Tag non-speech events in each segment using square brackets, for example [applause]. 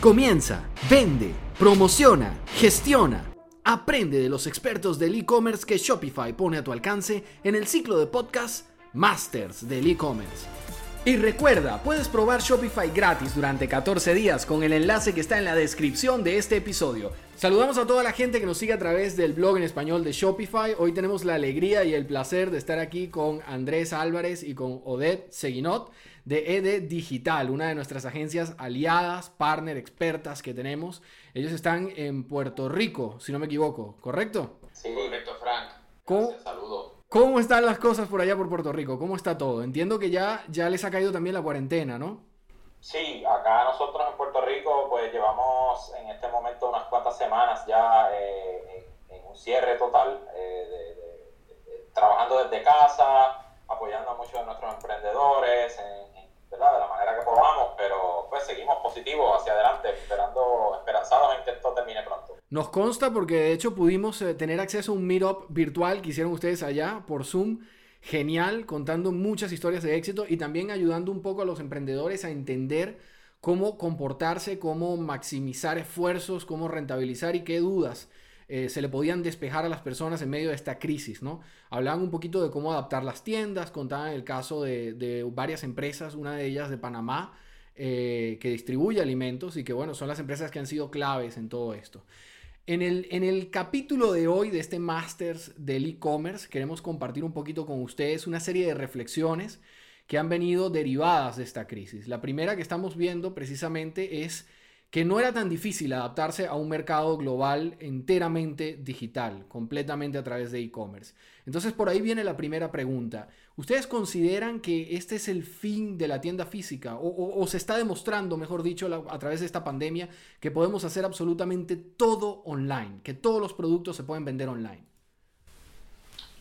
Comienza, vende, promociona, gestiona. Aprende de los expertos del e-commerce que Shopify pone a tu alcance en el ciclo de podcast Masters del e-commerce. Y recuerda, puedes probar Shopify gratis durante 14 días con el enlace que está en la descripción de este episodio. Saludamos a toda la gente que nos sigue a través del blog en español de Shopify. Hoy tenemos la alegría y el placer de estar aquí con Andrés Álvarez y con Odette Seguinot de ED Digital, una de nuestras agencias aliadas, partner, expertas que tenemos. Ellos están en Puerto Rico, si no me equivoco, ¿correcto? Sí, correcto, Frank. ¿Cómo, saludo. ¿Cómo están las cosas por allá por Puerto Rico? ¿Cómo está todo? Entiendo que ya, ya les ha caído también la cuarentena, ¿no? Sí, acá nosotros en Puerto Rico pues llevamos en este momento unas cuantas semanas ya eh, en, un cierre total, eh, trabajando desde casa, apoyando a muchos de nuestros emprendedores en, de la manera que podamos, pero pues seguimos positivos hacia adelante, esperando, esperanzados en que esto termine pronto. Nos consta porque de hecho pudimos eh, tener acceso a un meetup virtual que hicieron ustedes allá por Zoom. Genial, contando muchas historias de éxito y también ayudando un poco a los emprendedores a entender cómo comportarse, cómo maximizar esfuerzos, cómo rentabilizar y qué dudas eh, se le podían despejar a las personas en medio de esta crisis, ¿no? Hablaban un poquito de cómo adaptar las tiendas, contaban el caso de, varias empresas, una de ellas de Panamá, eh, que distribuye alimentos y que, bueno, son las empresas que han sido claves en todo esto. En el, en el capítulo de hoy de este Masters del e-commerce, queremos compartir un poquito con ustedes una serie de reflexiones que han venido derivadas de esta crisis. La primera que estamos viendo precisamente es que no era tan difícil adaptarse a un mercado global enteramente digital, completamente a través de e-commerce. Entonces por ahí viene la primera pregunta. ¿Ustedes consideran que este es el fin de la tienda física o, se está demostrando, mejor dicho, a través de esta pandemia, que podemos hacer absolutamente todo online, que todos los productos se pueden vender online?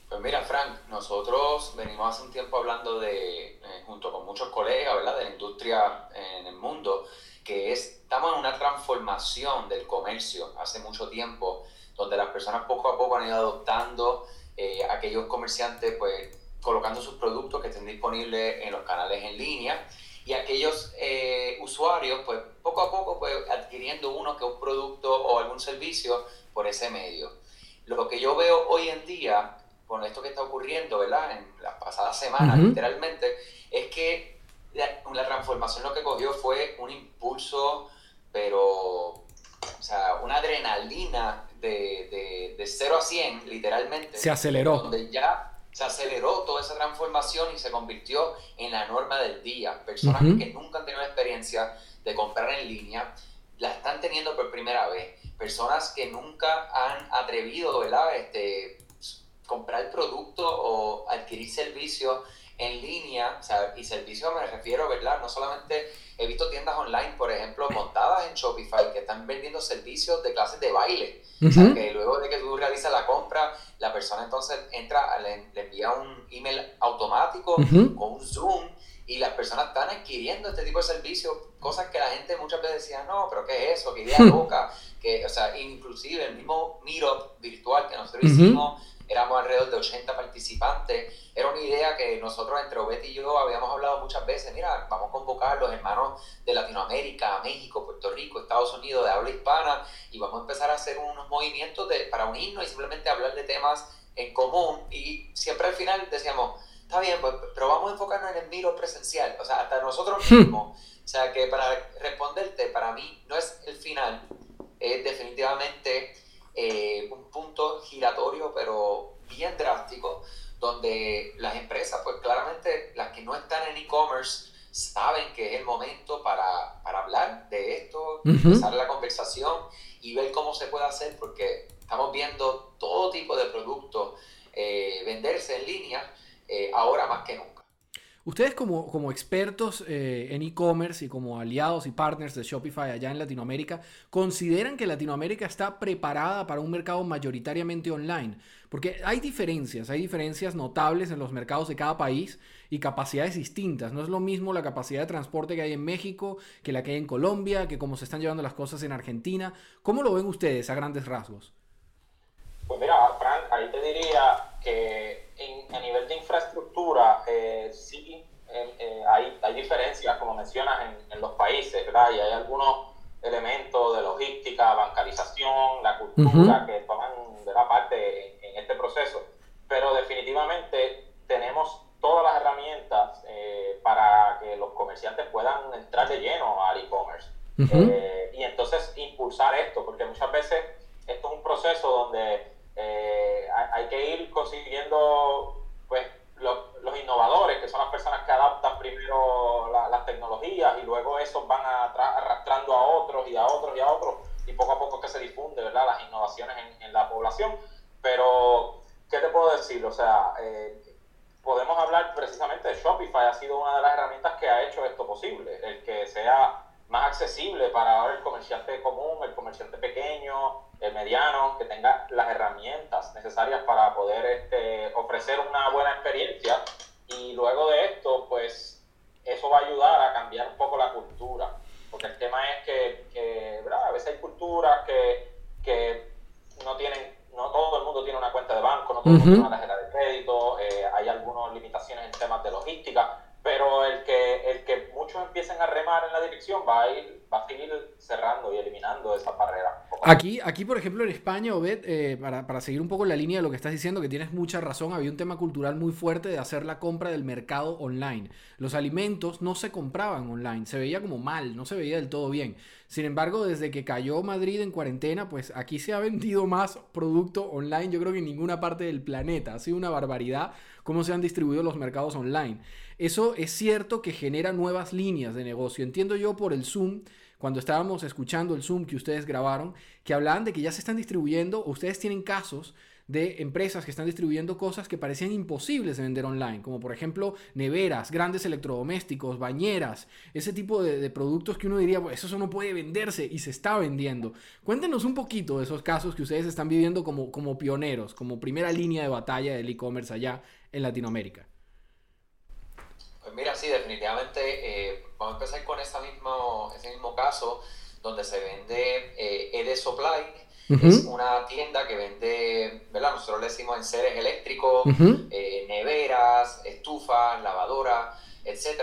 Pues mira, Frank, nosotros venimos hace un tiempo hablando de, eh, junto con muchos colegas, ¿verdad?, de la industria en el mundo, que es, estamos en una transformación del comercio hace mucho tiempo, donde las personas poco a poco han ido adoptando eh, aquellos comerciantes, pues colocando sus productos que estén disponibles en los canales en línea y aquellos eh, usuarios, pues poco a poco, pues adquiriendo uno que un producto o algún servicio por ese medio. Lo que yo veo hoy en día, con esto que está ocurriendo, ¿verdad? En las pasadas semanas, literalmente, es que la, transformación lo que cogió fue un impulso, pero, o sea, una adrenalina de, de, 0 a 100, literalmente. Se aceleró. Donde ya se aceleró toda esa transformación y se convirtió en la norma del día. Personas que nunca han tenido la experiencia de comprar en línea, la están teniendo por primera vez. Personas que nunca han atrevido, ¿verdad? Este, comprar producto o adquirir servicios en línea, o sea, y servicios me refiero, ¿verdad? No solamente he visto tiendas online, por ejemplo, montadas en Shopify que están vendiendo servicios de clases de baile. O sea, que luego de que tú realizas la compra, la persona entonces entra, le, envía un email automático con un Zoom y las personas están adquiriendo este tipo de servicios, cosas que la gente muchas veces decía, no, pero ¿qué es eso? ¿Qué idea [laughs] loca? Que, o sea, inclusive el mismo Meetup virtual que nosotros hicimos éramos alrededor de 80 participantes. Era una idea que nosotros entre Obet y yo habíamos hablado muchas veces, mira, vamos a convocar a los hermanos de Latinoamérica, México, Puerto Rico, Estados Unidos, de habla hispana, y vamos a empezar a hacer unos movimientos de, para unirnos y simplemente hablar de temas en común. Y siempre al final decíamos, está bien, pues, pero vamos a enfocarnos en el miro presencial, o sea, hasta nosotros hmm. mismos. O sea, que para responderte, para mí no es el final, es definitivamente eh, un punto giratorio, pero bien drástico, donde las empresas, pues claramente las que no están en e-commerce, saben que es el momento para, para hablar de esto, empezar la conversación y ver cómo se puede hacer, porque estamos viendo todo tipo de productos eh, venderse en línea eh, ahora más que nunca. Ustedes como, como expertos eh, en e-commerce y como aliados y partners de Shopify allá en Latinoamérica, ¿consideran que Latinoamérica está preparada para un mercado mayoritariamente online? Porque hay diferencias, hay diferencias notables en los mercados de cada país y capacidades distintas. No es lo mismo la capacidad de transporte que hay en México, que la que hay en Colombia, que cómo se están llevando las cosas en Argentina. ¿Cómo lo ven ustedes a grandes rasgos? Pues mira, Frank, ahí te diría que a nivel de infraestructura, eh, sí eh, hay, hay, diferencias, como mencionas, en, los países, ¿verdad? Y hay algunos elementos de logística, bancarización, la cultura que toman parte en, este proceso. Pero definitivamente tenemos todas las herramientas eh, para que los comerciantes puedan entrar de lleno al e-commerce. Eh, y entonces impulsar esto, porque muchas veces esto es un proceso donde eh, hay, que ir consiguiendo pues, los innovadores, que son las personas que adaptan primero las tecnologías y luego esos van arrastrando a otros y a otros y a otros y poco a poco que se difunde ¿verdad? las innovaciones en, la población. Pero, ¿qué te puedo decir? O sea, eh, podemos hablar precisamente de Shopify, ha sido una de las herramientas que ha hecho esto posible, el que sea más accesible para el comerciante común, el comerciante pequeño, el mediano, que tenga las herramientas necesarias para poder este, ofrecer una buena experiencia. Y luego de esto, pues eso va a ayudar a cambiar un poco la cultura. Porque el tema es que, que a veces hay culturas que, que no tienen no todo el mundo tiene una cuenta de banco, no todo el mundo tiene una tarjeta de crédito, eh, hay algunas limitaciones en temas de logística, pero el que, el que muchos empiecen a remar en la dirección va a ir, va a seguir cerrando y eliminando esas barreras. Aquí, aquí, por ejemplo, en España, Obed, eh, para, para, seguir un poco la línea de lo que estás diciendo, que tienes mucha razón, había un tema cultural muy fuerte de hacer la compra del mercado online. Los alimentos no se compraban online, se veía como mal, no se veía del todo bien. Sin embargo, desde que cayó Madrid en cuarentena, pues aquí se ha [laughs] vendido más producto online, yo creo que en ninguna parte del planeta. Ha sido una barbaridad cómo se han distribuido los mercados online. Eso es cierto que genera nuevas líneas de negocio. Entiendo yo por el Zoom, cuando estábamos escuchando el Zoom que ustedes grabaron, que hablaban de que ya se están distribuyendo, o ustedes tienen casos de empresas que están distribuyendo cosas que parecían imposibles de vender online, como por ejemplo neveras, grandes electrodomésticos, bañeras, ese tipo de, productos que uno diría, eso no puede venderse y se está vendiendo. Cuéntenos un poquito de esos casos que ustedes están viviendo como, como pioneros, como primera línea de batalla del e-commerce allá en Latinoamérica. Mira, sí, definitivamente eh, vamos a empezar con ese mismo, ese mismo caso donde se vende eh, ED Supply, es una tienda que vende, ¿verdad? Nosotros le decimos enseres eléctricos, eh, neveras, estufas, lavadoras, etc.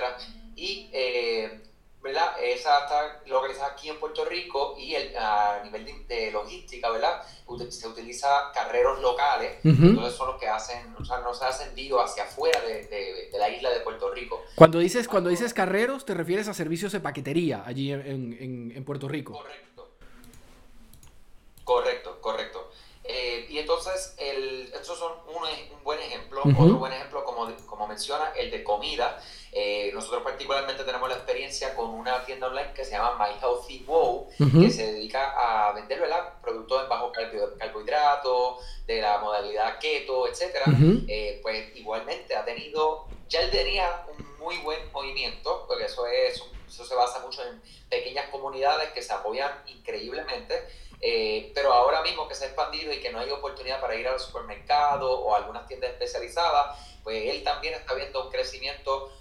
Y, eh, ¿verdad? Esa está localizada aquí en Puerto Rico y el, a nivel de, logística, ¿verdad? Se utiliza carreros locales, entonces son los que hacen, o sea, no se hacen envío hacia afuera de, de, la isla de Puerto Rico. Cuando dices, cuando dices carreros, te refieres a servicios de paquetería allí en, en, en Puerto Rico. Correcto. Correcto, correcto. Eh, y entonces, el, estos son un, un buen ejemplo. Otro buen ejemplo, como, como menciona, el de comida. Eh, nosotros particularmente tenemos la experiencia con una tienda online que se llama My Healthy Wow, que se dedica a vender productos en bajo carbohidratos, de la modalidad keto, etc. Eh, pues igualmente ha tenido, ya él tenía un muy buen movimiento, porque eso, es, eso se basa mucho en pequeñas comunidades que se apoyan increíblemente eh, pero ahora mismo que se ha expandido y que no hay oportunidad para ir al supermercado o a algunas tiendas especializadas, pues él también está viendo un crecimiento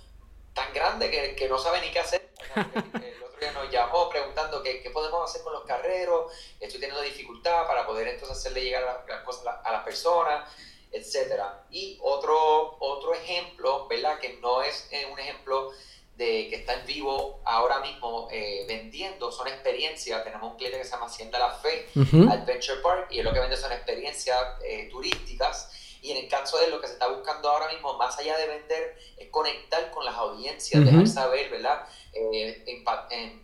tan grande que, no sabe ni qué hacer. [laughs] El otro día nos llamó preguntando qué, qué, podemos hacer con los carreros, estoy teniendo dificultad para poder entonces hacerle llegar las cosas a las personas, etc. Y otro, otro ejemplo, ¿verdad? Que no es eh, un ejemplo de que está en vivo ahora mismo eh, vendiendo son experiencias. Tenemos un cliente que se llama Hacienda La Fe, Adventure Park, y es lo que vende son experiencias eh, turísticas. Y en el caso de lo que se está buscando ahora mismo, más allá de vender, es conectar con las audiencias, dejar saber, ¿verdad? Eh,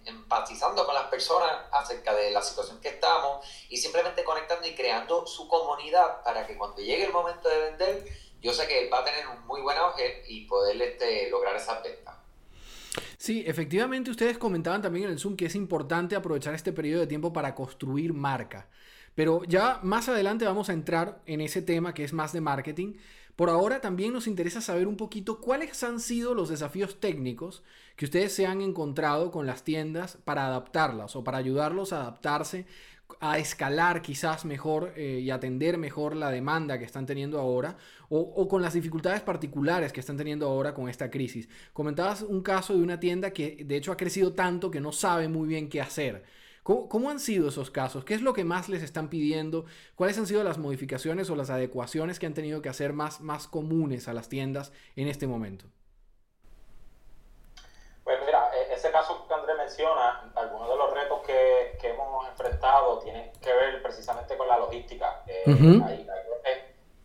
empatizando con las personas acerca de la situación que estamos y simplemente conectando y creando su comunidad para que cuando llegue el momento de vender, yo sé que él va a tener un muy buen auge y poder este, lograr esa ventas. Sí, efectivamente ustedes comentaban también en el Zoom que es importante aprovechar este periodo de tiempo para construir marca. Pero ya más adelante vamos a entrar en ese tema que es más de marketing. Por ahora también nos interesa saber un poquito cuáles han sido los desafíos técnicos que ustedes se han encontrado con las tiendas para adaptarlas o para ayudarlos a adaptarse a escalar quizás mejor eh, y atender mejor la demanda que están teniendo ahora o, con las dificultades particulares que están teniendo ahora con esta crisis. Comentabas un caso de una tienda que de hecho ha crecido tanto que no sabe muy bien qué hacer. ¿Cómo, han sido esos casos? ¿Qué es lo que más les están pidiendo? ¿Cuáles han sido las modificaciones o las adecuaciones que han tenido que hacer más, más comunes a las tiendas en este momento? Pues mira, e, ese caso que Andrés menciona, algunos de los que, que, hemos enfrentado tienen que ver precisamente con la logística. Eh,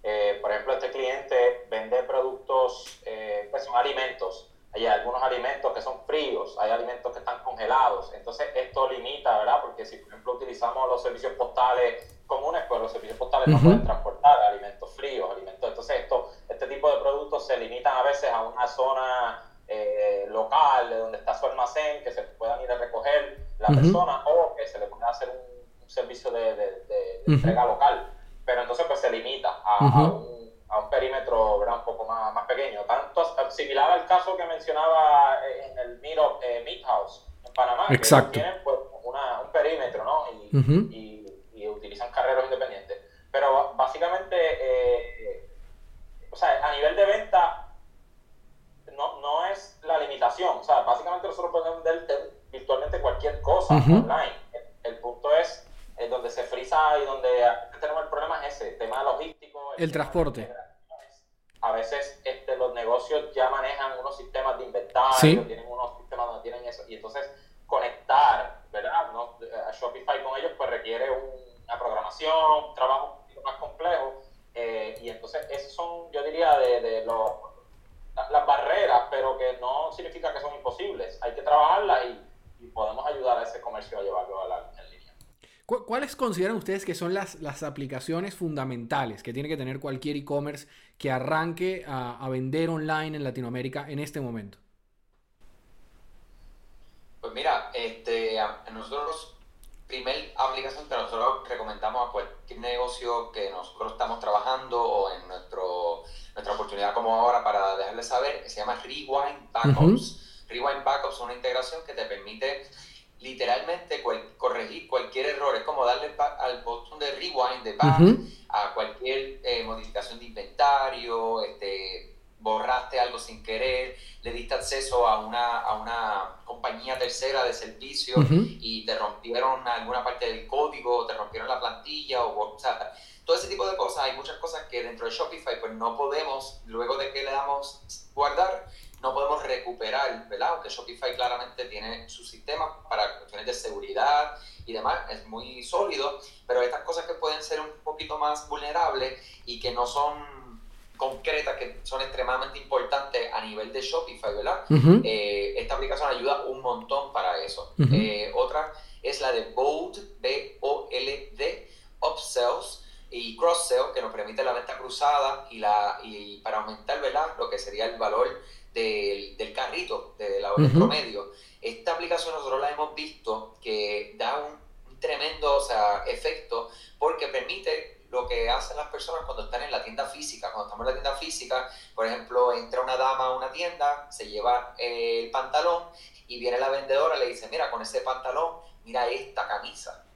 eh, por ejemplo, este cliente vende productos, eh, pues son alimentos. Hay algunos alimentos que son fríos, hay alimentos que están congelados. Entonces, esto limita, ¿verdad? Porque si, por ejemplo, utilizamos los servicios postales comunes, pues los servicios postales no pueden transportar alimentos fríos, alimentos. Entonces, esto, este tipo de productos se limitan a veces a una zona eh, local de donde está su almacén, que se puedan ir a recoger la persona o que se le pueda hacer un, servicio de, de, entrega local. Pero entonces, pues se limita a, un, a un, perímetro ¿verdad? un poco más, más pequeño. Tanto similar al caso que mencionaba en el Miro eh, Meat House en Panamá, Exacto. que tienen pues, una, un perímetro, ¿no? Y, y utilizan carreros independientes. Pero básicamente, eh, o sea, a nivel de venta, no, no es la limitación. O sea, básicamente nosotros podemos vender virtualmente cualquier cosa online. El, punto es, donde se frisa y donde tenemos el problema es ese, el tema logístico. El, transporte. A veces este, los negocios ya manejan unos sistemas de inventario, tienen unos sistemas donde tienen eso. Y entonces conectar, ¿verdad? ¿No? A Shopify con ellos pues requiere un la programación, un trabajo un poquito más complejo. Eh, y entonces, esos son, yo diría, de, de los, las barreras, pero que no significa que son imposibles. Hay que trabajarlas y, podemos ayudar a ese comercio a llevarlo a la, en línea. ¿Cuáles consideran ustedes que son las, las aplicaciones fundamentales que tiene que tener cualquier e-commerce que arranque a, a vender online en Latinoamérica en este momento? Pues mira, este, nosotros primer aplicación que nosotros recomendamos a cualquier negocio que nosotros estamos trabajando o en nuestro, nuestra oportunidad como ahora para dejarles saber, se llama Rewind Backups. Rewind Backups es una integración que te permite literalmente corregir cualquier error. Es como darle al botón de rewind de back a cualquier eh, modificación de inventario, este, borraste algo sin querer, le diste acceso a una, a una compañía tercera de servicio y te rompieron alguna parte del código, te rompieron la plantilla, o, sea, todo ese tipo de cosas. Hay muchas cosas que dentro de Shopify pues no podemos, luego de que le damos guardar, no podemos recuperar, ¿verdad? Aunque Shopify claramente tiene su sistema para cuestiones de seguridad y demás, es muy sólido, pero estas cosas que pueden ser un poquito más vulnerables y que no son concretas que son extremadamente importantes a nivel de Shopify, ¿verdad? Eh, esta aplicación ayuda un montón para eso. Eh, otra es la de Bold, B-O-L-D, Upsells y Cross-Sell, que nos permite la venta cruzada y, la, y para aumentar, ¿verdad? Lo que sería el valor del, del carrito, de la orden promedio. Esta aplicación nosotros la hemos visto que da un, tremendo o sea, efecto porque permite lo que hacen las personas cuando están en la tienda física. Cuando estamos en la tienda física, por ejemplo, entra una dama a una tienda, se lleva el pantalón y viene la vendedora y le dice, mira, con ese pantalón, mira esta camisa.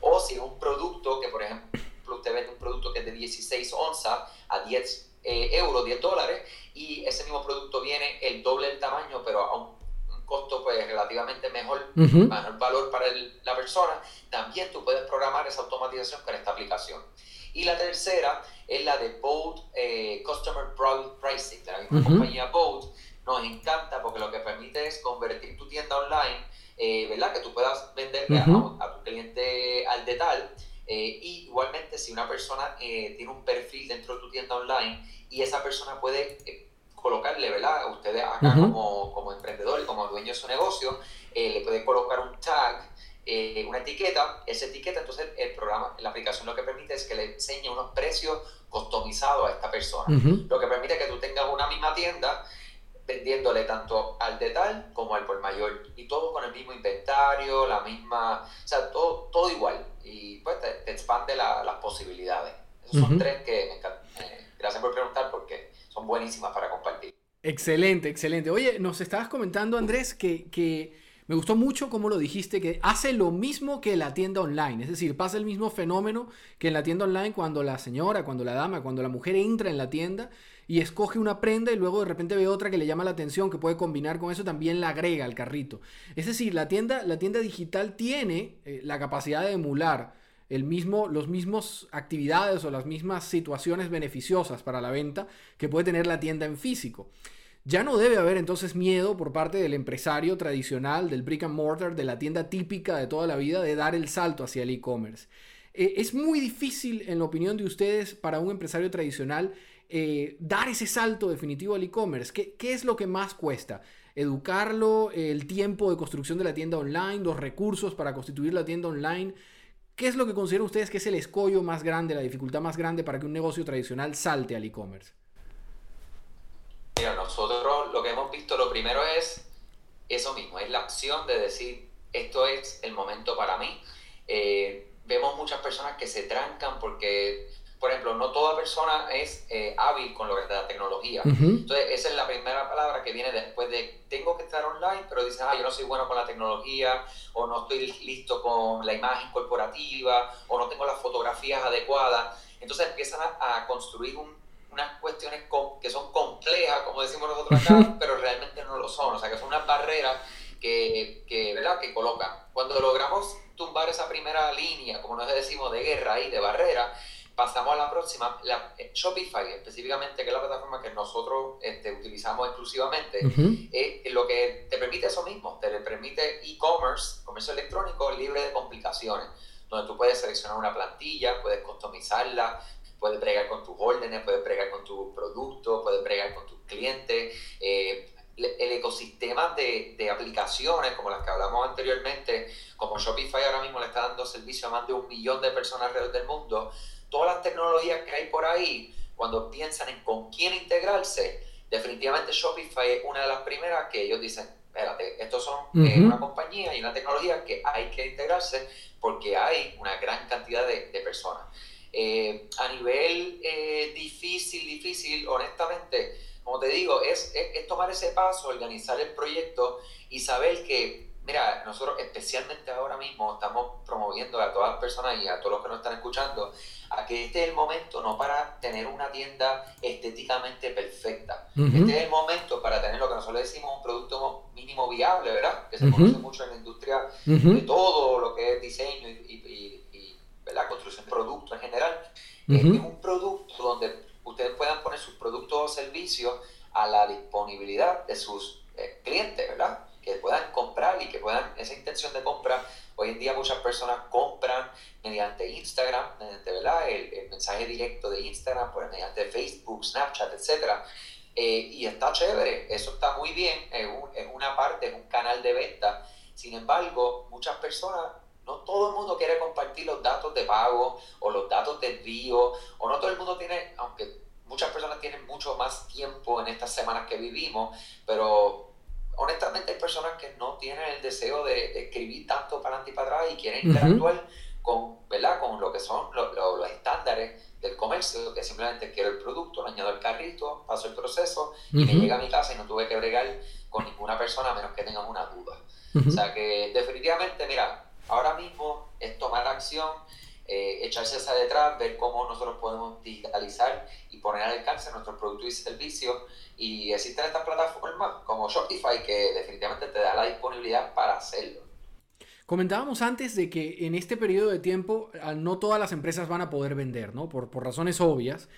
O si es un producto que, por ejemplo, usted vende un producto que es de 16 onzas a 10 eh, euros, 10 dólares, y ese mismo producto viene el doble del tamaño, pero a un costo pues relativamente mejor, mejor valor para la persona, también tú puedes programar esa automatización con esta aplicación. Y la tercera es la de Bold eh, Customer Pricing, de la misma compañía Bold. Nos encanta porque lo que permite es convertir tu tienda online, eh, ¿verdad? Que tú puedas venderle a, tu cliente al detal. Eh, y igualmente si una persona tiene un perfil dentro de tu tienda online y esa persona puede colocarle, ¿verdad? Ustedes acá como, como emprendedor y como dueño de su negocio, eh, le pueden colocar un tag, eh, una etiqueta, esa etiqueta, entonces el programa, la aplicación lo que permite es que le enseñe unos precios customizados a esta persona. Lo que permite que tú tengas una misma tienda vendiéndole tanto al detal como al por mayor y todo con el mismo inventario, la misma, o sea, todo, todo igual y pues te, expande las posibilidades. Esos son tres que me encantan. Eh, gracias por preguntar porque son buenísimas para compartir. Excelente, excelente. Oye, nos estabas comentando, Andrés, que, me gustó mucho cómo lo dijiste, que hace lo mismo que la tienda online. Es decir, pasa el mismo fenómeno que en la tienda online cuando la señora, cuando la dama, cuando la mujer entra en la tienda y escoge una prenda y luego de repente ve otra que le llama la atención, que puede combinar con eso, también la agrega al carrito. Es decir, la tienda, la tienda digital tiene eh, la capacidad de emular el mismo, los mismos actividades o las mismas situaciones beneficiosas para la venta que puede tener la tienda en físico. ya no debe haber entonces miedo por parte del empresario tradicional, del brick and mortar, de la tienda típica de toda la vida, de dar el salto hacia el e-commerce. Eh, es muy difícil, en la opinión de ustedes, para un empresario tradicional eh, dar ese salto definitivo al e-commerce. ¿Qué, ¿Qué, es lo que más cuesta? ¿Educarlo? ¿El tiempo de construcción de la tienda online? ¿Los recursos para constituir la tienda online? ¿Qué es lo que consideran ustedes que es el escollo más grande, la dificultad más grande para que un negocio tradicional salte al e-commerce? Mira, nosotros lo que hemos visto, lo primero es eso mismo, es la acción de decir, esto es el momento para mí. Eh, vemos muchas personas que se trancan porque, por ejemplo, no toda persona es eh, hábil con lo que es la tecnología. Entonces, esa es la primera palabra que viene después de, tengo que estar online, pero dices, ah, yo no soy bueno con la tecnología, o no estoy listo con la imagen corporativa, o no tengo las fotografías adecuadas. Entonces empiezan a, construir unas cuestiones que son complejas, como decimos nosotros acá, pero realmente no lo son. O sea, que son unas barreras que, que, ¿verdad? que colocan. Cuando logramos tumbar esa primera línea, como nos decimos, de guerra y de barrera, pasamos a la próxima. La, eh, Shopify, específicamente, que es la plataforma que nosotros este, utilizamos exclusivamente, es lo que te permite eso mismo, te permite e-commerce, comercio electrónico libre de complicaciones, donde tú puedes seleccionar una plantilla, puedes customizarla, puedes bregar con tus órdenes, puedes bregar con tus productos, puedes bregar con tus clientes. Eh, el ecosistema de, de, aplicaciones como las que hablamos anteriormente, como Shopify ahora mismo le está dando servicio a más de un millón de personas alrededor del mundo, todas las tecnologías que hay por ahí, cuando piensan en con quién integrarse, definitivamente Shopify es una de las primeras que ellos dicen, espérate, estos son eh, una compañía y una tecnología que hay que integrarse porque hay una gran cantidad de, de personas. Eh, a nivel eh, difícil, difícil, honestamente, como te digo, es, es, tomar ese paso, organizar el proyecto y saber que, mira, nosotros especialmente ahora mismo estamos promoviendo a todas las personas y a todos los que nos están escuchando a que este es el momento no para tener una tienda estéticamente perfecta. Este es el momento para tener lo que nosotros decimos un producto mínimo viable, ¿verdad? Que se conoce mucho en la industria de todo lo que es diseño y, y, ¿verdad? construcción de productos en general. Es un producto donde ustedes puedan poner sus productos o servicios a la disponibilidad de sus eh, clientes, ¿verdad? Que puedan comprar y que puedan, esa intención de compra, hoy en día muchas personas compran mediante Instagram, mediante ¿verdad? El, mensaje directo de Instagram, pues, mediante Facebook, Snapchat, etc. Eh, y está chévere, eso está muy bien, es, es una parte, es un canal de venta. Sin embargo, muchas personas no todo el mundo quiere compartir los datos de pago o los datos de envío, o no todo el mundo tiene, aunque muchas personas tienen mucho más tiempo en estas semanas que vivimos, pero honestamente hay personas que no tienen el deseo de, escribir tanto para adelante y para atrás y quieren interactuar con, ¿verdad? con lo que son los estándares del comercio, que simplemente quiero el producto, lo añado al carrito, paso el proceso y me llega a mi casa y no tuve que bregar con ninguna persona a menos que tengan una duda. O sea que definitivamente, mira, Ahora mismo es tomar acción, eh, echarse hacia detrás, ver cómo nosotros podemos digitalizar y poner al alcance nuestros productos y servicios. Y existen estas plataformas como Shopify que definitivamente te da la disponibilidad para hacerlo. Comentábamos antes de que en este periodo de tiempo ah, no todas las empresas van a poder vender, ¿no? Por, por razones obvias.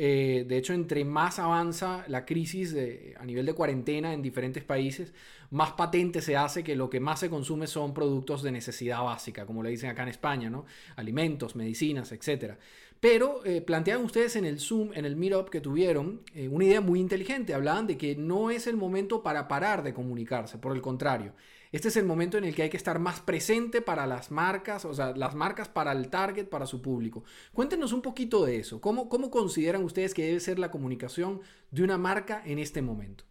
Eh, de hecho, entre más avanza la crisis a nivel de cuarentena en diferentes países, más patente se hace que lo que más se consume son productos de necesidad básica, como le dicen acá en España, ¿no? Alimentos, medicinas, etc. Pero eh, plantean ustedes en el Zoom, en el Meetup que tuvieron, eh, una idea muy inteligente. Hablaban de que no es el momento para parar de comunicarse, por el contrario este es el momento en el que hay que estar más presente para las marcas, o sea, las marcas para el target, para su público. Cuéntenos un poquito de eso. ¿Cómo, cómo consideran ustedes que debe ser la comunicación de una marca en este momento?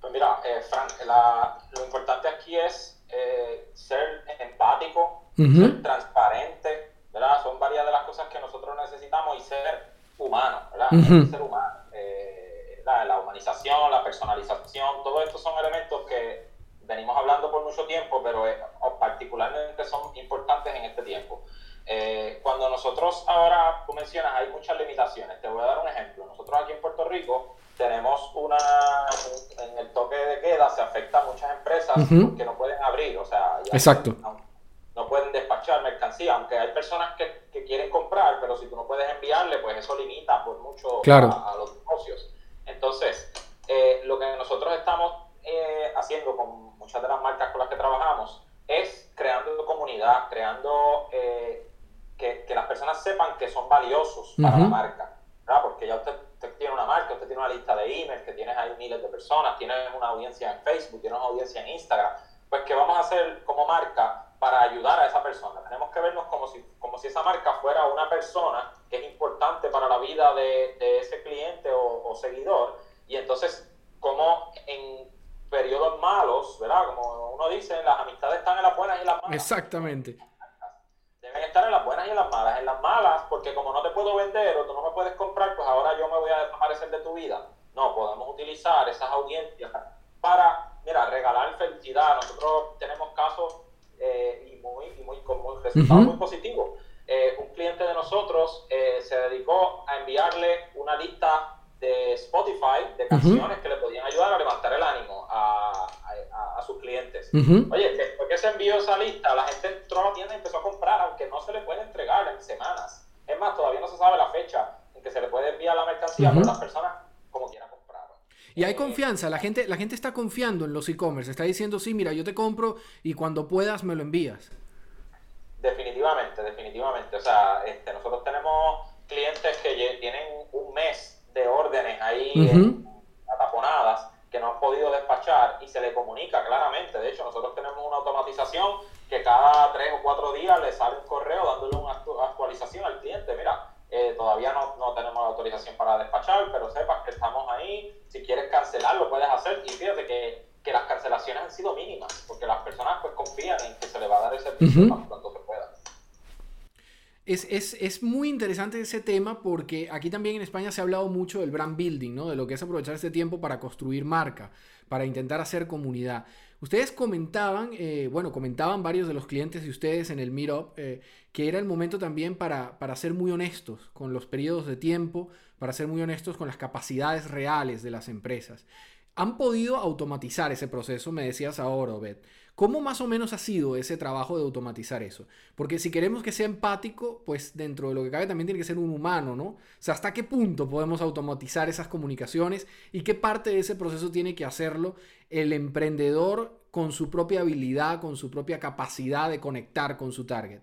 Pues mira, eh, Frank, lo importante aquí es eh, ser empático, ser transparente, ¿verdad? Son varias de las cosas que nosotros necesitamos y ser humano, ¿verdad? Ser humano. Eh, la, la humanización, la personalización, todo esto son elementos que venimos hablando por mucho tiempo, pero eh, particularmente son importantes en este tiempo. Eh, cuando nosotros ahora, tú mencionas, hay muchas limitaciones. Te voy a dar un ejemplo. Nosotros aquí en Puerto Rico tenemos una, en el toque de queda se afecta a muchas empresas que no pueden abrir, o sea, Exacto. No, pueden despachar mercancía, aunque hay personas que, que, quieren comprar, pero si tú no puedes enviarle, pues eso limita por mucho a los negocios. Entonces, eh, lo que nosotros estamos eh, haciendo con muchas de las marcas con las que trabajamos es creando comunidad, creando eh, que, que, las personas sepan que son valiosos para la marca, ¿verdad? Porque ya usted, tiene una marca, usted tiene una lista de emails, que tienes ahí miles de personas, tienes una audiencia en Facebook, tienes una audiencia en Instagram, pues ¿qué vamos a hacer como marca para ayudar a esa persona? Tenemos que vernos como si, como si esa marca fuera una persona que es importante para la vida de, de ese cliente o, o seguidor, y entonces como en periodos malos, ¿verdad? Como uno dice, las amistades están en las buenas y en las malas. Exactamente. Deben estar en las buenas y en las malas. En las malas, porque como no te puedo vender o tú no me puedes comprar, pues ahora yo me voy a desaparecer de tu vida. No, podemos utilizar esas audiencias para, mira, regalar felicidad. Nosotros tenemos casos eh, y, muy, y muy, con muy resultados muy positivos. Eh, un cliente de nosotros eh, se dedicó a enviarle una lista de Spotify de canciones que le podían ayudar a levantar el ánimo a, a, sus clientes. Oye, ¿por qué se envió esa lista? La gente entró a la tienda y empezó a comprar, aunque no se le puede entregar en semanas. Es más, todavía no se sabe la fecha en que se le puede enviar la mercancía, pero las personas como quieran comprar. Y hay confianza, la gente, la gente está confiando en los e-commerce, está diciendo, sí, mira, yo te compro y cuando puedas me lo envías. Definitivamente, definitivamente. O sea, este, nosotros tenemos clientes que tienen un mes de órdenes ahí ataponadas que no han podido despachar y se le comunica claramente. De hecho, nosotros tenemos una automatización que cada tres o cuatro días le sale un correo dándole actualización al cliente. Mira, eh, todavía no, no, tenemos la autorización para despachar, pero sepas que estamos ahí. Si quieres cancelar, lo puedes hacer. Y fíjate que, que las cancelaciones han sido mínimas, porque las personas pues confían en que se le va a dar el servicio pueda. Es, es, es, muy interesante ese tema porque aquí también en España se ha hablado mucho del brand building, ¿no? De lo que es aprovechar este tiempo para construir marca, para intentar hacer comunidad. Ustedes comentaban, eh, bueno, comentaban varios de los clientes de ustedes en el Meetup eh, que era el momento también para, para ser muy honestos con los periodos de tiempo, para ser muy honestos con las capacidades reales de las empresas. Han podido automatizar ese proceso, me decías ahora, Obed. ¿Cómo más o menos ha sido ese trabajo de automatizar eso? Porque si queremos que sea empático, pues dentro de lo que cabe también tiene que ser un humano, ¿no? O sea, ¿hasta qué punto podemos automatizar esas comunicaciones y qué parte de ese proceso tiene que hacerlo el emprendedor con su propia habilidad, con su propia capacidad de conectar con su target?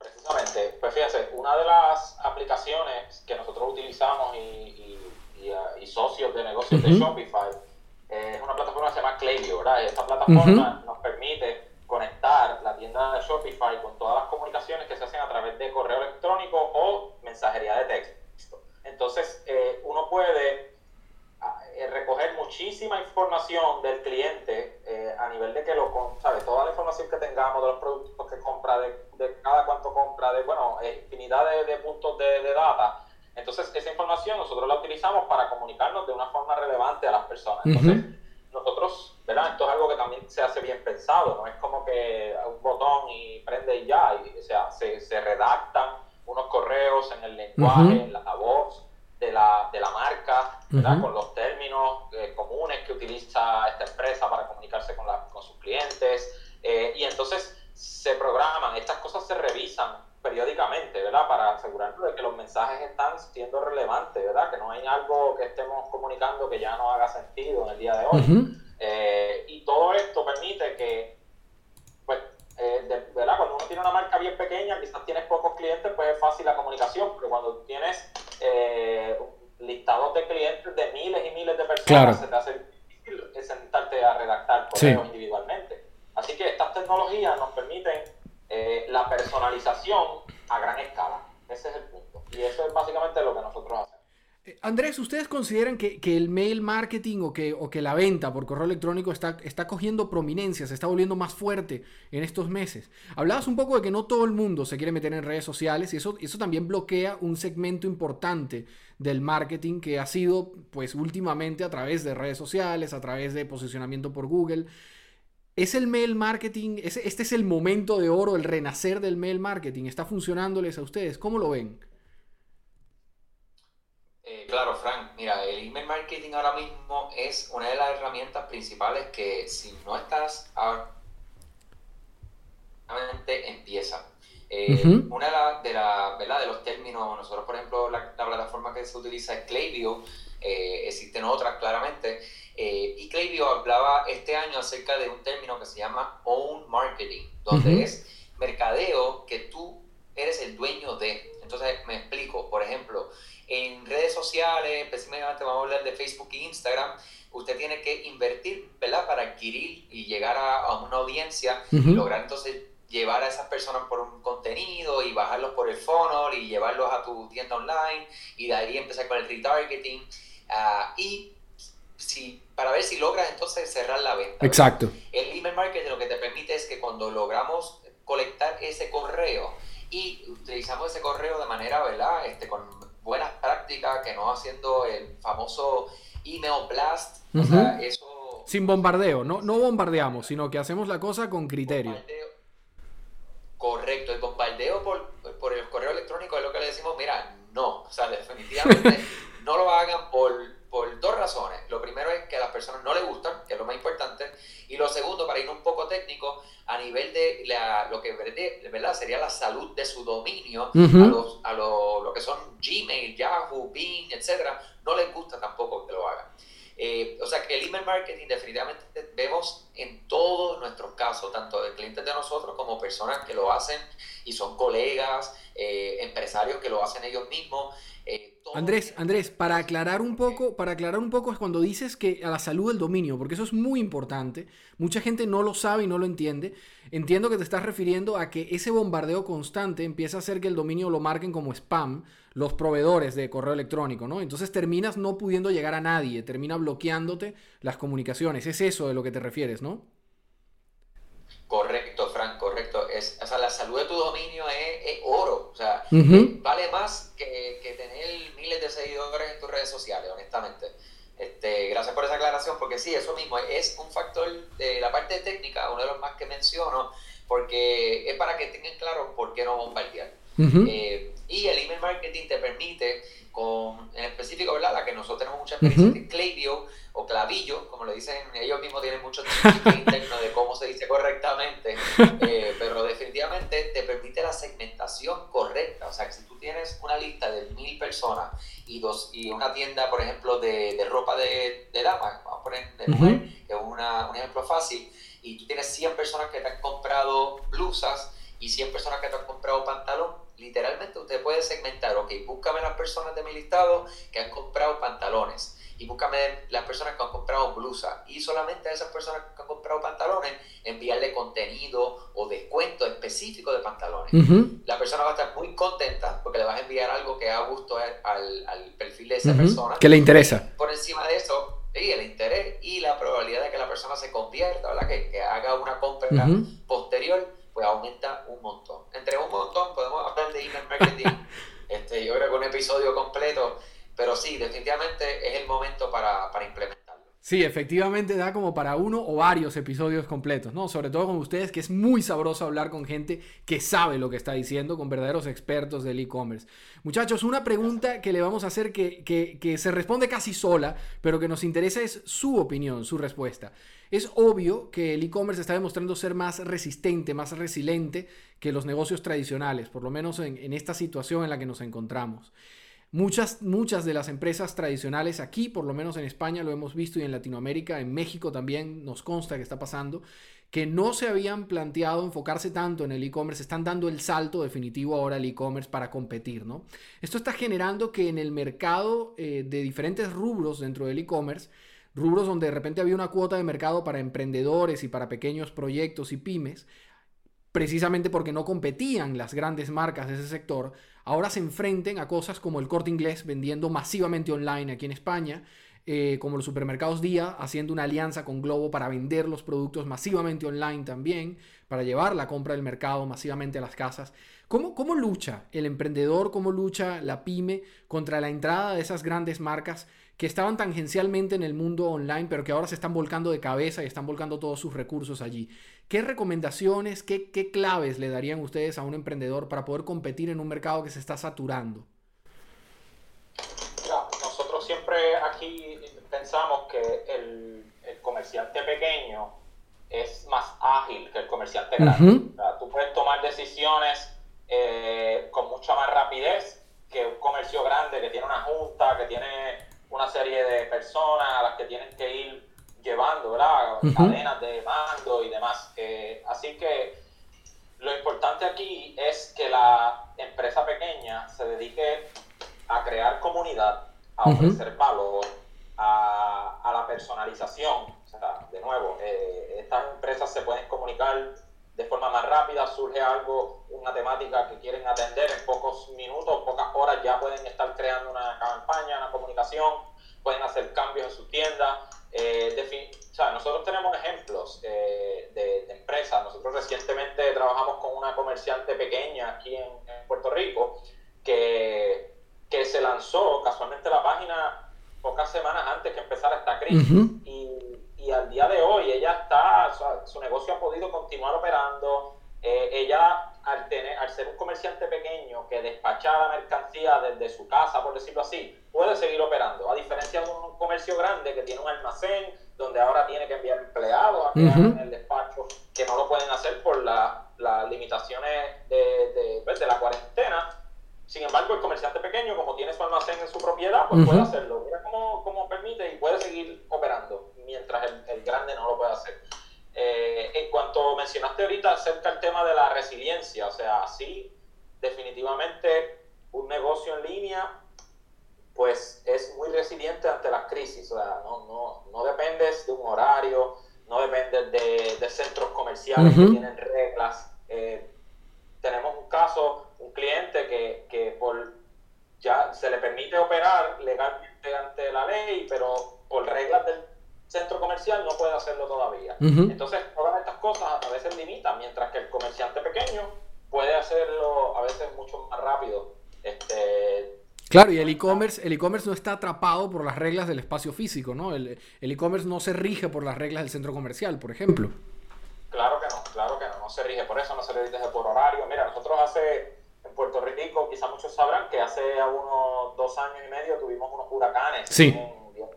Precisamente, pues fíjense, una de las aplicaciones que nosotros utilizamos y, socios de negocios de Shopify es una plataforma que se llama Klaviyo, ¿verdad? Y esta plataforma nos permite conectar la tienda de Shopify con todas las comunicaciones que se hacen a través de correo electrónico o mensajería de texto. Entonces, eh, uno puede eh, recoger muchísima información del cliente eh, a nivel de que lo, ¿sabe? Toda la información que tengamos de los productos que compra, de, de cada cuánto compra, de, bueno, infinidad de, de puntos de, de data entonces, esa información nosotros la utilizamos para comunicarnos de una forma relevante a las personas. Entonces, nosotros, ¿verdad? Esto es algo que también se hace bien pensado, no es como que un botón y prende y ya, o sea, se, se redactan unos correos en el lenguaje, en la voz de la, de la marca, ¿verdad? Con los términos eh, comunes que utiliza esta empresa para comunicarse con, la, con sus clientes. Eh, y entonces se programan, estas cosas se revisan periódicamente, ¿verdad? Para asegurarnos de que los mensajes están siendo relevantes, ¿verdad? Que no hay algo que estemos comunicando que ya no haga sentido en el día de hoy. Eh, y todo esto permite que, pues, eh, ¿verdad? Cuando uno tiene una marca bien pequeña, quizás tienes pocos clientes, pues es fácil la comunicación, pero cuando tienes eh, listados de clientes de miles y miles de personas, se te hace difícil sentarte a redactar correos individualmente. Así que estas tecnologías nos permiten eh, la personalización a gran escala. Ese es el punto. Y eso es básicamente lo que nosotros hacemos. Eh, Andrés, ¿ustedes consideran que, el mail marketing o que, o que, la venta por correo electrónico está, está cogiendo prominencia, se está volviendo más fuerte en estos meses? Hablabas un poco de que no todo el mundo se quiere meter en redes sociales y eso, eso también bloquea un segmento importante del marketing que ha sido pues últimamente a través de redes sociales, a través de posicionamiento por Google. ¿Es el mail marketing, este es el momento de oro, el renacer del mail marketing? ¿Está funcionándoles a ustedes? ¿Cómo lo ven? Eh, claro, Frank, mira, el email marketing ahora mismo es una de las herramientas principales que si no estás ahora, empieza. Eh, una de, la, de, la, ¿verdad? de los términos, nosotros por ejemplo, la, plataforma que se utiliza es Klaviyo, eh, existen otras claramente. Eh, y Klaviyo hablaba este año acerca de un término que se llama own marketing, donde es mercadeo que tú eres el dueño de. Entonces, me explico, por ejemplo, en redes sociales, específicamente vamos a hablar de Facebook e Instagram, usted tiene que invertir, ¿verdad? Para adquirir y llegar a, una audiencia y lograr entonces llevar a esas personas por un contenido y bajarlos por el funnel y llevarlos a tu tienda online y de ahí empezar con el retargeting uh, y si, para ver si logras entonces cerrar la venta. Exacto. El email marketing lo que te permite es que cuando logramos colectar ese correo y utilizamos ese correo de manera, ¿verdad? Este, con buenas prácticas, que no haciendo el famoso email blast, o sea, eso... Sin bombardeo, no, no bombardeamos, sino que hacemos la cosa con criterio. Correcto, el bombardeo por, por el correo electrónico es lo que le decimos, mira, no, o sea, definitivamente [laughs] no lo hagan por, por dos razones. Lo primero es que a las personas no les gustan, que es lo más importante, y lo segundo, para ir un poco técnico, a nivel de la, lo que ¿verdad? sería la salud de su dominio, a, los, a lo que son Gmail, Yahoo, Bing, etcétera, no les gusta tampoco que lo hagan. Eh, o sea que el email marketing definitivamente vemos en todos nuestros casos, tanto de clientes de nosotros como personas que lo hacen y son colegas, eh, empresarios que lo hacen ellos mismos. Eh, Andrés, Andrés, para aclarar un poco, para aclarar un poco es cuando dices que a la salud del dominio, porque eso es muy importante. Mucha gente no lo sabe y no lo entiende. Entiendo que te estás refiriendo a que ese bombardeo constante empieza a hacer que el dominio lo marquen como spam los proveedores de correo electrónico, ¿no? Entonces terminas no pudiendo llegar a nadie, termina bloqueándote las comunicaciones. Es eso de lo que te refieres, ¿no? Correcto, Frank, correcto. Es, o sea, la salud de tu dominio es, oro. O sea, vale más que, de seguidores en tus redes sociales, honestamente. Este, gracias por esa aclaración, porque sí, eso mismo es un factor de la parte técnica, uno de los más que menciono, porque es para que tengan claro por qué no bombardear. Eh, y el email marketing te permite, con, en específico, ¿verdad? La que nosotros tenemos mucha experiencia, Klaviyo o clavillo, como le dicen, ellos mismos tienen mucho interno de cómo se dice correctamente, [laughs] eh, pero definitivamente te permite la segmentación correcta. O sea, que si tú tienes una lista de mil personas y, dos, y una tienda, por ejemplo, de, de ropa de, de dama, vamos a poner de mujer, que es una, un ejemplo fácil, y tú tienes 100 personas que te han comprado blusas y 100 personas que te han comprado pantalón, literalmente usted puede segmentar, ok, búscame las personas de mi listado que han comprado pantalones y búscame las personas que han comprado blusas y solamente a esas personas que han comprado pantalones enviarle contenido o descuento específico de pantalones. La persona va a estar muy contenta porque le vas a enviar algo que haga gusto al, al perfil de esa persona. Que le interesa. por encima de eso, sí, el interés y la probabilidad de que la persona se convierta, ¿verdad? Que, que haga una compra posterior, pues aumenta un montón. Entre un montón podemos hablar de email marketing. [laughs] este, yo creo que un episodio completo pero sí, definitivamente es el momento para, para implementarlo. Sí, efectivamente da como para uno o varios episodios completos, ¿no? Sobre todo con ustedes, que es muy sabroso hablar con gente que sabe lo que está diciendo, con verdaderos expertos del e-commerce. Muchachos, una pregunta que le vamos a hacer que, que, que se responde casi sola, pero que nos interesa es su opinión, su respuesta. Es obvio que el e-commerce está demostrando ser más resistente, más resiliente que los negocios tradicionales, por lo menos en, en esta situación en la que nos encontramos. Muchas, muchas de las empresas tradicionales aquí, por lo menos en España lo hemos visto y en Latinoamérica, en México también nos consta que está pasando, que no se habían planteado enfocarse tanto en el e-commerce, están dando el salto definitivo ahora al e-commerce para competir, ¿no? Esto está generando que en el mercado eh, de diferentes rubros dentro del e-commerce, rubros donde de repente había una cuota de mercado para emprendedores y para pequeños proyectos y pymes, precisamente porque no competían las grandes marcas de ese sector, ahora se enfrenten a cosas como el corte inglés vendiendo masivamente online aquí en España, eh, como los supermercados Día haciendo una alianza con Globo para vender los productos masivamente online también, para llevar la compra del mercado masivamente a las casas. ¿Cómo, ¿Cómo lucha el emprendedor, cómo lucha la pyme contra la entrada de esas grandes marcas que estaban tangencialmente en el mundo online, pero que ahora se están volcando de cabeza y están volcando todos sus recursos allí? ¿Qué recomendaciones, qué, qué claves le darían ustedes a un emprendedor para poder competir en un mercado que se está saturando? nosotros siempre aquí pensamos que el, el, comerciante pequeño es más ágil que el comerciante grande. tú puedes tomar decisiones eh, con mucha más rapidez que un comercio grande que tiene una junta, que tiene una serie de personas a las que tienen que ir llevando, ¿verdad? Cadenas de mando y demás. Eh, así que lo importante aquí es que la empresa pequeña se dedique a crear comunidad, a ofrecer valor, a, a, la personalización. O sea, de nuevo, eh, estas empresas se pueden comunicar de forma más rápida, surge algo, una temática que quieren atender en pocos minutos, pocas horas ya pueden estar creando una campaña, una comunicación, pueden hacer cambios en su tienda. Eh, o sea, nosotros tenemos ejemplos eh, de, empresas. Nosotros recientemente trabajamos con una comerciante pequeña aquí en, Puerto Rico que, que, se lanzó casualmente la página pocas semanas antes que empezara esta crisis. y, y, al día de hoy ella está, o sea, su negocio ha podido continuar operando. Eh, ella, al, tener, al ser un comerciante pequeño que despacha la mercancía desde su casa, por decirlo así, puede seguir operando. A diferencia de un comercio grande que tiene un almacén, donde ahora tiene que enviar empleados a en el despacho, que no lo pueden hacer por las limitaciones de, de, pues, de, la cuarentena. Sin embargo, el comerciante pequeño, como tiene su almacén en su propiedad, pues puede hacerlo. Mira cómo, cómo, permite y puede seguir operando, mientras el, el grande no lo puede hacer. Eh, en cuanto mencionaste ahorita acerca del tema de la resiliencia, o sea, sí, definitivamente un negocio en línea pues es muy resiliente ante las crisis. O sea, no, no, no dependes de un horario, no dependes de, centros comerciales que tienen reglas. Eh, tenemos un caso, un cliente que, que por ya se le permite operar legalmente ante la ley, pero por reglas del centro comercial no puede hacerlo todavía. Entonces, todas estas cosas a veces limitan, mientras que el comerciante pequeño puede hacerlo a veces mucho más rápido. Este, Claro, y el e-commerce el e-commerce no está atrapado por las reglas del espacio físico, ¿no? El e-commerce no se rige por las reglas del centro comercial, por ejemplo. Claro que no, claro que no, no se rige por eso, no se rige por horario. Mira, nosotros hace, en Puerto Rico, quizá muchos sabrán que hace unos dos años y medio tuvimos unos huracanes sí.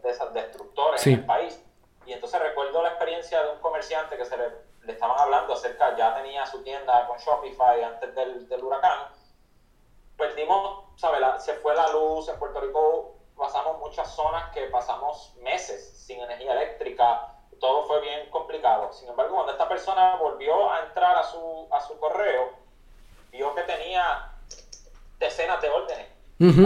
de esas destructores en el país. Y entonces recuerdo la experiencia de un comerciante que se le, le estaban hablando acerca, ya tenía su tienda con Shopify antes del, del huracán, perdimos, ¿sabes? se fue la luz, en Puerto Rico pasamos muchas zonas que pasamos meses sin energía eléctrica, todo fue bien complicado. Sin embargo, cuando esta persona volvió a entrar a su, a su correo, vio que tenía decenas de órdenes.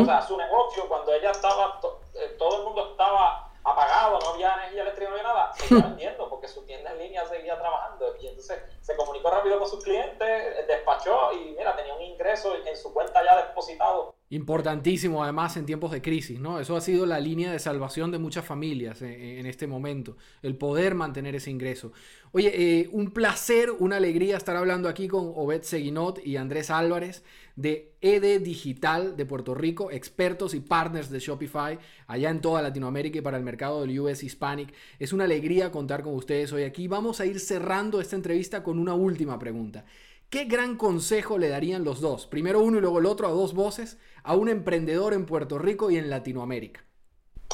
O sea, su negocio, cuando ella estaba, eh, todo el mundo estaba apagado, no había energía eléctrica, no había nada, seguía [laughs] vendiendo porque su tienda en línea seguía trabajando. Y entonces se comunicó rápido con sus clientes, despachó y mira, tenía un ingreso en su cuenta ya depositado. Importantísimo además en tiempos de crisis, ¿no? Eso ha sido la línea de salvación de muchas familias en, este momento, el poder mantener ese ingreso. Oye, eh, un placer, una alegría estar hablando aquí con Obed Seguinot y Andrés Álvarez de ED Digital de Puerto Rico, expertos y partners de Shopify allá en toda Latinoamérica y para el mercado del US Hispanic. Es una alegría contar con ustedes hoy aquí. Vamos a ir cerrando esta entrevista con una última pregunta. ¿Qué gran consejo le darían los dos, primero uno y luego el otro, a dos voces, a un emprendedor en Puerto Rico y en Latinoamérica?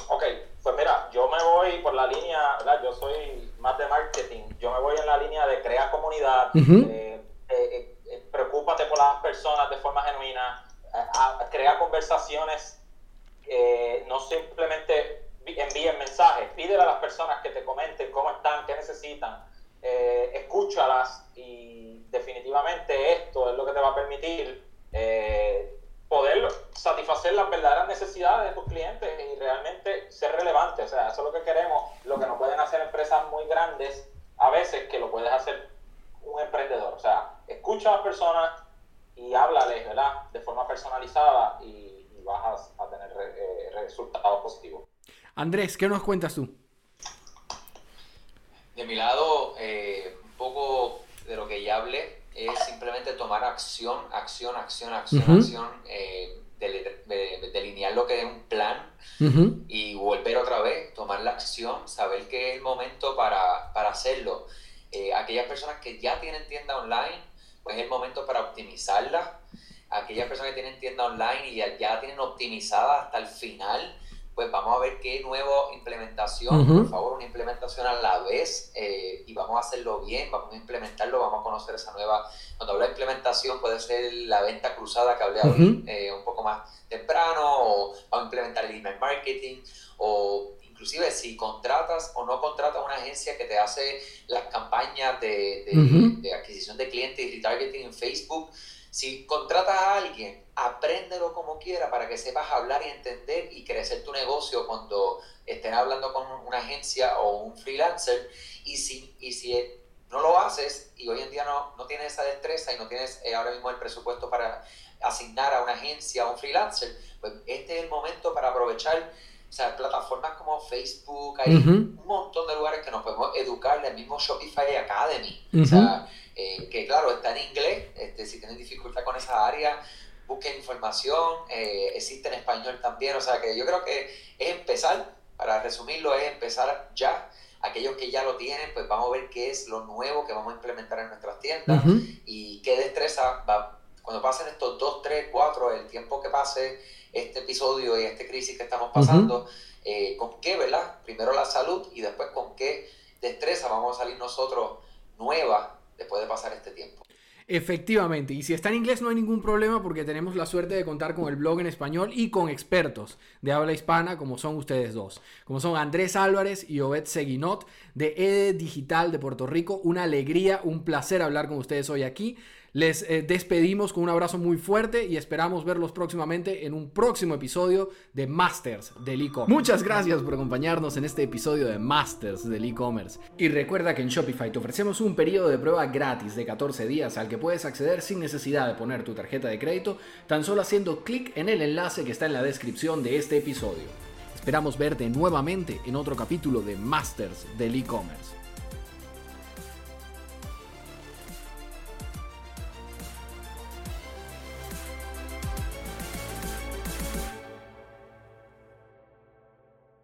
Ok, pues mira, yo me voy por la línea, ¿verdad? yo soy más de marketing, yo me voy en la línea de crear comunidad, preocúpate por las personas de forma genuina, crea conversaciones, eh, no simplemente envíen mensajes, pídele a las personas que te comenten cómo están, qué necesitan, eh, escúchalas y definitivamente esto es lo que te va a permitir eh, poder satisfacer las verdaderas necesidades de tus clientes y realmente ser relevante. O sea, eso es lo que queremos, lo que no pueden hacer empresas muy grandes a veces que lo puedes hacer un emprendedor. O sea, escucha a las personas y háblales, ¿verdad? De forma personalizada y, vas a, tener eh, resultados positivos. Andrés, ¿qué nos cuentas tú? De mi lado, eh, un poco de lo que ya hablé es simplemente tomar acción, acción, acción, acción, acción, eh, delinear lo que es un plan y volver otra vez, tomar la acción, saber que es el momento para, para hacerlo. Eh, aquellas personas que ya tienen tienda online, pues es el momento para optimizarla. Aquellas personas que tienen tienda online y ya, tienen optimizada hasta el final, pues vamos a ver qué nueva implementación, por favor, una implementación a la vez, eh, y vamos a hacerlo bien, vamos a implementarlo, vamos a conocer esa nueva, cuando hablo de implementación puede ser la venta cruzada que hablé eh, un poco más temprano, o vamos a implementar el email marketing, o inclusive si contratas o no contratas una agencia que te hace las campañas de, de adquisición de clientes y retargeting en Facebook, si contratas a alguien, apréndelo como quiera para que sepas hablar y entender y crecer tu negocio cuando estés hablando con una agencia o un freelancer. Y si, y si no lo haces y hoy en día no, no tienes esa destreza y no tienes eh, ahora mismo el presupuesto para asignar a una agencia o un freelancer, pues este es el momento para aprovechar sea, plataformas como Facebook, hay un montón de lugares que nos podemos educar, el mismo Shopify Academy, o sea, eh, que claro, está en inglés, este, si tienen dificultad con esa área, busquen información, eh, existe en español también, o sea que yo creo que es empezar, para resumirlo, es empezar ya. Aquellos que ya lo tienen, pues vamos a ver qué es lo nuevo que vamos a implementar en nuestras tiendas y qué destreza va, cuando pasen estos dos, tres, cuatro, el tiempo que pase este episodio y esta crisis que estamos pasando, eh, con qué, ¿verdad? Primero la salud y después con qué destreza vamos a salir nosotros nueva después de pasar este tiempo. Efectivamente, y si está en inglés no hay ningún problema porque tenemos la suerte de contar con el blog en español y con expertos de habla hispana como son ustedes dos, como son Andrés Álvarez y Obed Seguinot de EDE Digital de Puerto Rico. Una alegría, un placer hablar con ustedes hoy aquí. Les eh, despedimos con un abrazo muy fuerte y esperamos verlos próximamente en un próximo episodio de Masters del e-commerce. Muchas gracias por acompañarnos en este episodio de Masters del e-commerce. Y recuerda que en Shopify te ofrecemos un periodo de prueba gratis de 14 días al que puedes acceder sin necesidad de poner tu tarjeta de crédito, tan solo haciendo clic en el enlace que está en la descripción de este episodio. Esperamos verte nuevamente en otro capítulo de Masters del e-commerce.